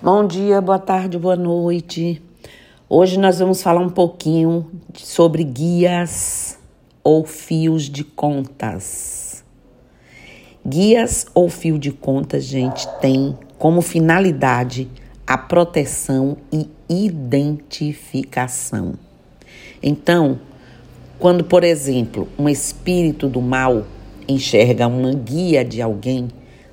Bom dia, boa tarde, boa noite. Hoje nós vamos falar um pouquinho sobre guias ou fios de contas. Guias ou fio de contas, gente, tem como finalidade a proteção e identificação. Então, quando, por exemplo, um espírito do mal enxerga uma guia de alguém,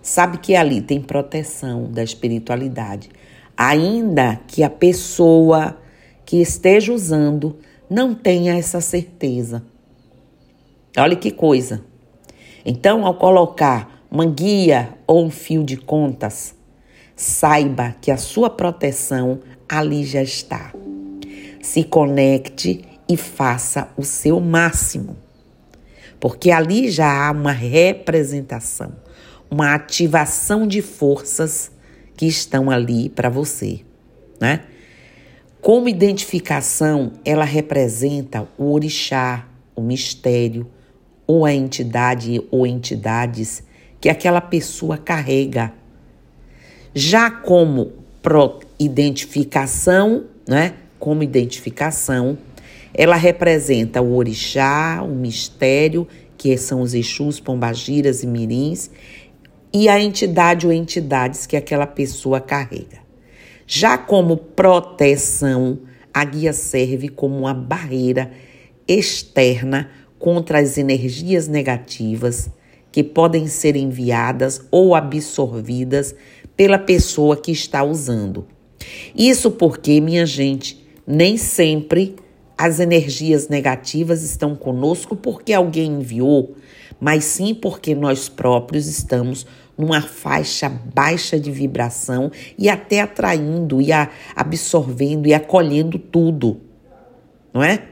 sabe que ali tem proteção da espiritualidade, ainda que a pessoa que esteja usando não tenha essa certeza. Olha que coisa. Então, ao colocar uma guia ou um fio de contas, saiba que a sua proteção ali já está. Se conecte e faça o seu máximo, porque ali já há uma representação uma ativação de forças que estão ali para você, né? Como identificação, ela representa o orixá, o mistério, ou a entidade ou entidades que aquela pessoa carrega. Já como identificação, né? Como identificação, ela representa o orixá, o mistério, que são os Exus, Pombagiras e Mirins, e a entidade ou entidades que aquela pessoa carrega. Já como proteção, a guia serve como uma barreira externa contra as energias negativas que podem ser enviadas ou absorvidas pela pessoa que está usando. Isso porque, minha gente, nem sempre as energias negativas estão conosco porque alguém enviou, mas sim porque nós próprios estamos numa faixa baixa de vibração e até atraindo e absorvendo e acolhendo tudo, não é?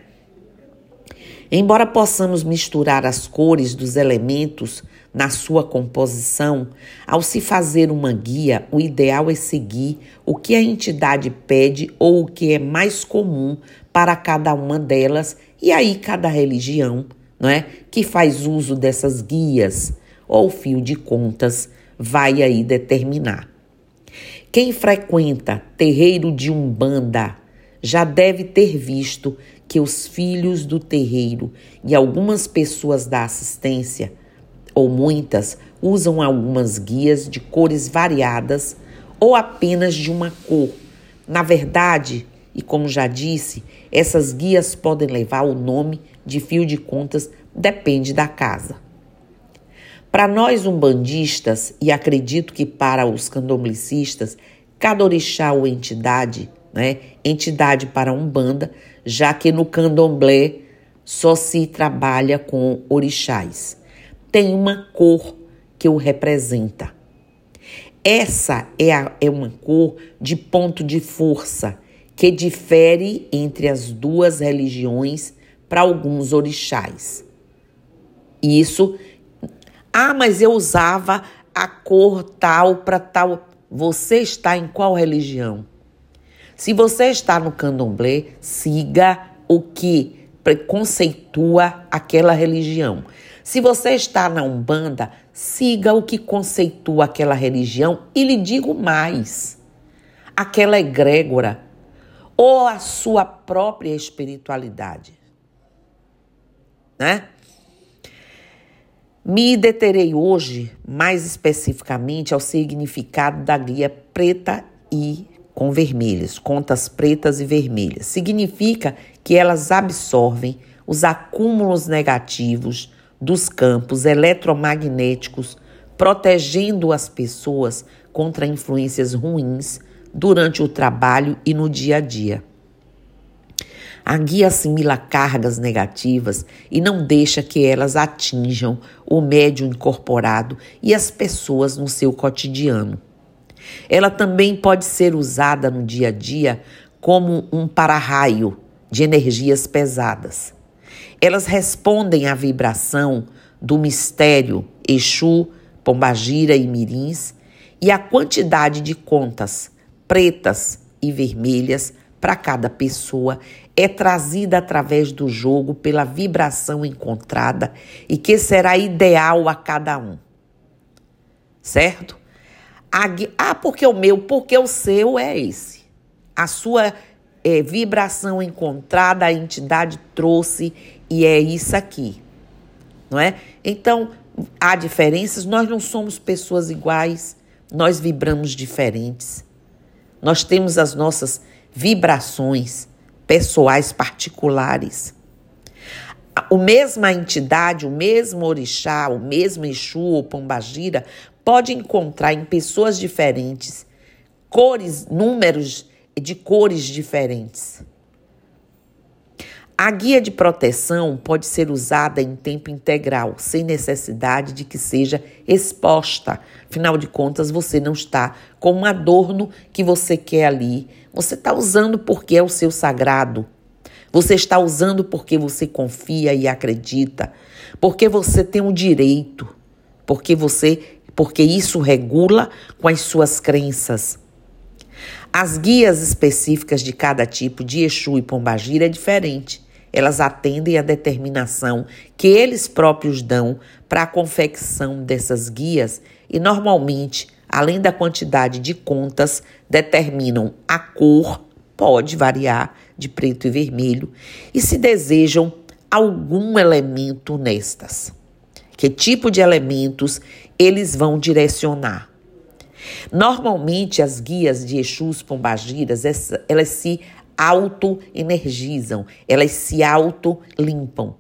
Embora possamos misturar as cores dos elementos na sua composição, ao se fazer uma guia, o ideal é seguir o que a entidade pede ou o que é mais comum para cada uma delas e aí cada religião, não é, que faz uso dessas guias ou fio de contas vai aí determinar. Quem frequenta terreiro de umbanda já deve ter visto que os filhos do terreiro e algumas pessoas da assistência, ou muitas, usam algumas guias de cores variadas ou apenas de uma cor. Na verdade, e como já disse, essas guias podem levar o nome de fio de contas, depende da casa. Para nós umbandistas, e acredito que para os candomblicistas, cada orixá ou entidade, né, entidade para umbanda, já que no candomblé só se trabalha com orixás. Tem uma cor que o representa. Essa é, a, é uma cor de ponto de força que difere entre as duas religiões para alguns orixás. Isso ah, mas eu usava a cor tal para tal. Você está em qual religião? Se você está no candomblé, siga o que conceitua aquela religião. Se você está na Umbanda, siga o que conceitua aquela religião e lhe digo mais: aquela egrégora ou a sua própria espiritualidade. Né? Me deterei hoje, mais especificamente, ao significado da guia preta e com vermelhas, contas pretas e vermelhas. Significa que elas absorvem os acúmulos negativos dos campos eletromagnéticos, protegendo as pessoas contra influências ruins durante o trabalho e no dia a dia. A guia assimila cargas negativas e não deixa que elas atinjam o médium incorporado e as pessoas no seu cotidiano. Ela também pode ser usada no dia a dia como um para-raio de energias pesadas. Elas respondem à vibração do mistério Exu, Pombagira e Mirins e a quantidade de contas pretas e vermelhas para cada pessoa é trazida através do jogo pela vibração encontrada e que será ideal a cada um. Certo? Ah, porque o meu, porque o seu é esse. A sua é, vibração encontrada, a entidade trouxe e é isso aqui, não é? Então, há diferenças, nós não somos pessoas iguais, nós vibramos diferentes. Nós temos as nossas vibrações pessoais particulares. O mesma entidade, o mesmo orixá, o mesmo Exu ou Pombagira pode encontrar em pessoas diferentes cores, números de cores diferentes. A guia de proteção pode ser usada em tempo integral, sem necessidade de que seja exposta. Afinal de contas, você não está com um adorno que você quer ali. Você está usando porque é o seu sagrado. Você está usando porque você confia e acredita, porque você tem o um direito, porque você, porque isso regula com as suas crenças. As guias específicas de cada tipo de Exu e Pombagira é diferente. Elas atendem à determinação que eles próprios dão para a confecção dessas guias e normalmente, além da quantidade de contas, determinam a cor, pode variar de preto e vermelho, e se desejam algum elemento nestas. Que tipo de elementos eles vão direcionar? Normalmente, as guias de Exus Pombagiras, elas se auto-energizam, elas se auto-limpam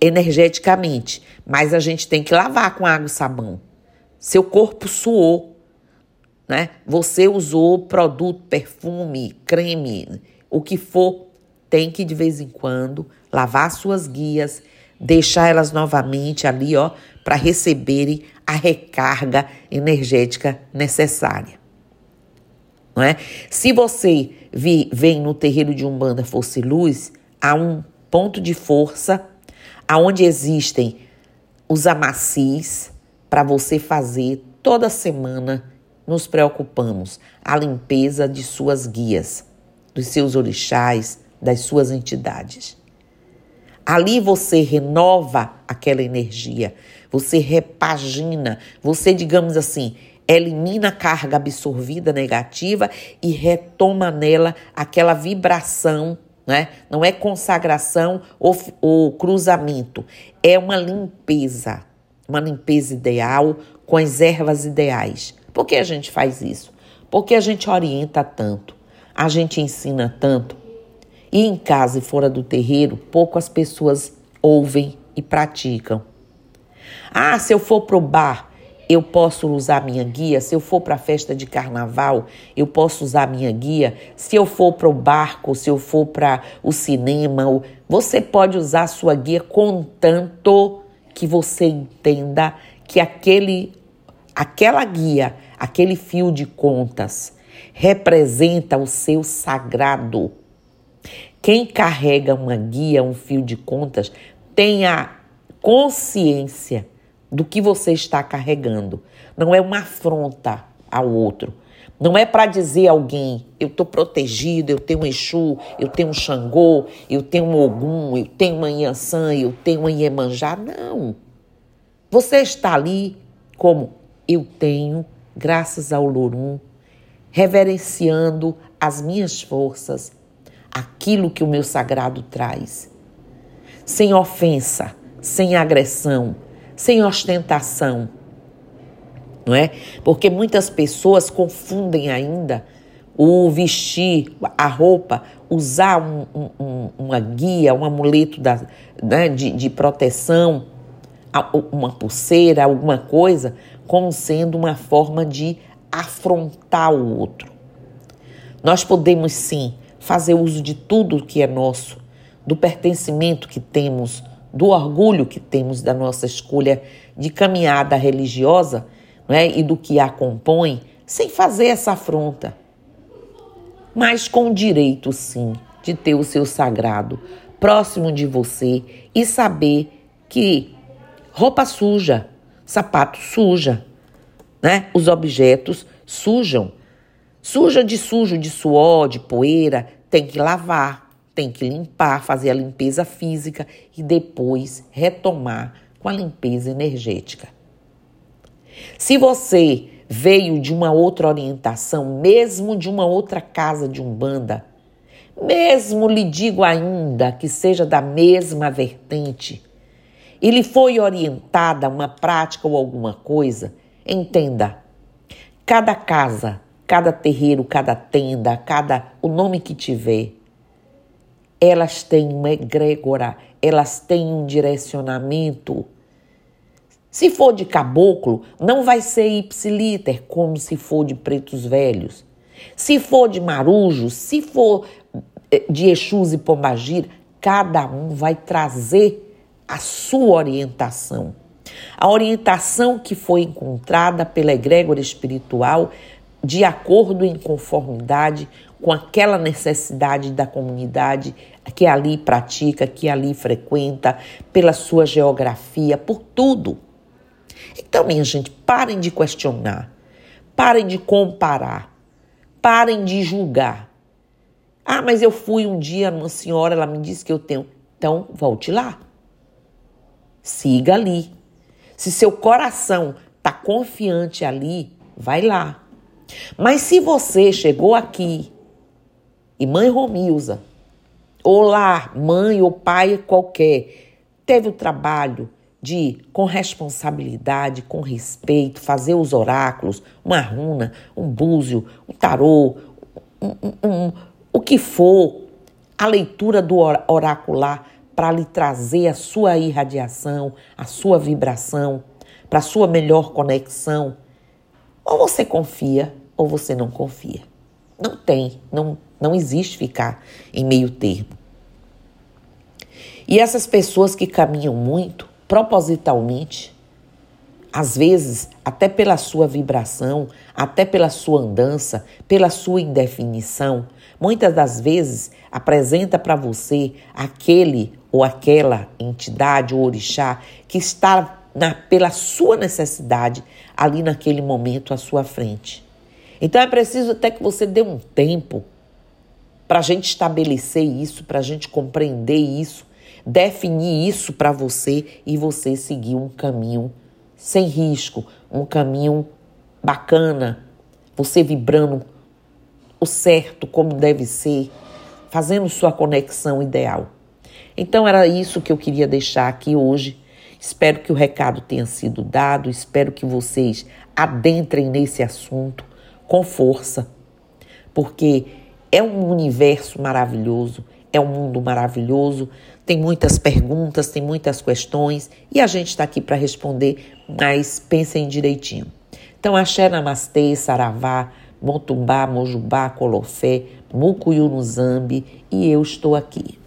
energeticamente, mas a gente tem que lavar com água e sabão. Seu corpo suou, né? Você usou produto, perfume, creme, o que for, tem que de vez em quando lavar suas guias, deixar elas novamente ali, ó, para receberem a recarga energética necessária. Não é? Se você vem no terreiro de Umbanda Força e Luz, há um ponto de força aonde existem os amacis para você fazer toda semana. Nos preocupamos a limpeza de suas guias, dos seus orixás, das suas entidades. Ali você renova aquela energia, você repagina, você, digamos assim, elimina a carga absorvida negativa e retoma nela aquela vibração, né? Não é consagração ou, ou cruzamento, é uma limpeza, uma limpeza ideal com as ervas ideais. Por que a gente faz isso? Porque a gente orienta tanto, a gente ensina tanto. E em casa e fora do terreiro, poucas pessoas ouvem e praticam. Ah, se eu for pro bar, eu posso usar minha guia. Se eu for para a festa de carnaval, eu posso usar minha guia. Se eu for para o barco, se eu for para o cinema, você pode usar sua guia contanto que você entenda que aquele, aquela guia, aquele fio de contas, representa o seu sagrado. Quem carrega uma guia, um fio de contas, tem a consciência do que você está carregando. Não é uma afronta ao outro. Não é para dizer a alguém, eu estou protegido, eu tenho um Exu, eu tenho um Xangô, eu tenho um Ogum, eu tenho uma Inhaçã, eu tenho uma Iemanjá. Não. Você está ali como eu tenho, graças ao Lorum, reverenciando as minhas forças, aquilo que o meu sagrado traz. Sem ofensa, sem agressão, sem ostentação. Não é? Porque muitas pessoas confundem ainda o vestir, a roupa, usar um, um, uma guia, um amuleto da, né, de, de proteção, uma pulseira, alguma coisa, como sendo uma forma de afrontar o outro. Nós podemos sim fazer uso de tudo que é nosso, do pertencimento que temos, do orgulho que temos da nossa escolha de caminhada religiosa é, e do que a compõe, sem fazer essa afronta, mas com o direito, sim, de ter o seu sagrado próximo de você e saber que roupa suja, sapato suja, né? Os objetos sujam. Suja de sujo, de suor, de poeira, tem que lavar tem que limpar, fazer a limpeza física e depois retomar com a limpeza energética. Se você veio de uma outra orientação, mesmo de uma outra casa de umbanda, mesmo lhe digo ainda que seja da mesma vertente, e lhe foi orientada uma prática ou alguma coisa, entenda, cada casa, cada terreiro, cada tenda, cada o nome que tiver, elas têm uma egrégora, elas têm um direcionamento se for de caboclo, não vai ser ipsiliter, como se for de pretos velhos. Se for de marujo, se for eh, de Exus e Pombagira, cada um vai trazer a sua orientação. A orientação que foi encontrada pela egrégora espiritual de acordo em conformidade com aquela necessidade da comunidade que ali pratica, que ali frequenta, pela sua geografia, por tudo. Então, minha gente, parem de questionar, parem de comparar, parem de julgar. Ah, mas eu fui um dia numa senhora, ela me disse que eu tenho. Então, volte lá. Siga ali. Se seu coração está confiante ali, vai lá. Mas se você chegou aqui e mãe Romilza, ou lá, mãe ou pai qualquer, teve o trabalho, de, com responsabilidade, com respeito, fazer os oráculos, uma runa, um búzio, um tarô, um, um, um, o que for, a leitura do oracular para lhe trazer a sua irradiação, a sua vibração, para a sua melhor conexão. Ou você confia ou você não confia. Não tem, não, não existe ficar em meio termo. E essas pessoas que caminham muito, propositalmente, às vezes até pela sua vibração, até pela sua andança, pela sua indefinição, muitas das vezes apresenta para você aquele ou aquela entidade ou orixá que está na, pela sua necessidade ali naquele momento à sua frente. Então é preciso até que você dê um tempo para a gente estabelecer isso, para a gente compreender isso, definir isso para você e você seguir um caminho sem risco, um caminho bacana, você vibrando o certo como deve ser, fazendo sua conexão ideal. Então era isso que eu queria deixar aqui hoje. Espero que o recado tenha sido dado, espero que vocês adentrem nesse assunto com força, porque é um universo maravilhoso, é um mundo maravilhoso, tem muitas perguntas, tem muitas questões e a gente está aqui para responder, mas pensem direitinho. Então, axé, namastê, saravá, motumbá, mojubá, colofé, mucuyu no zambi e eu estou aqui.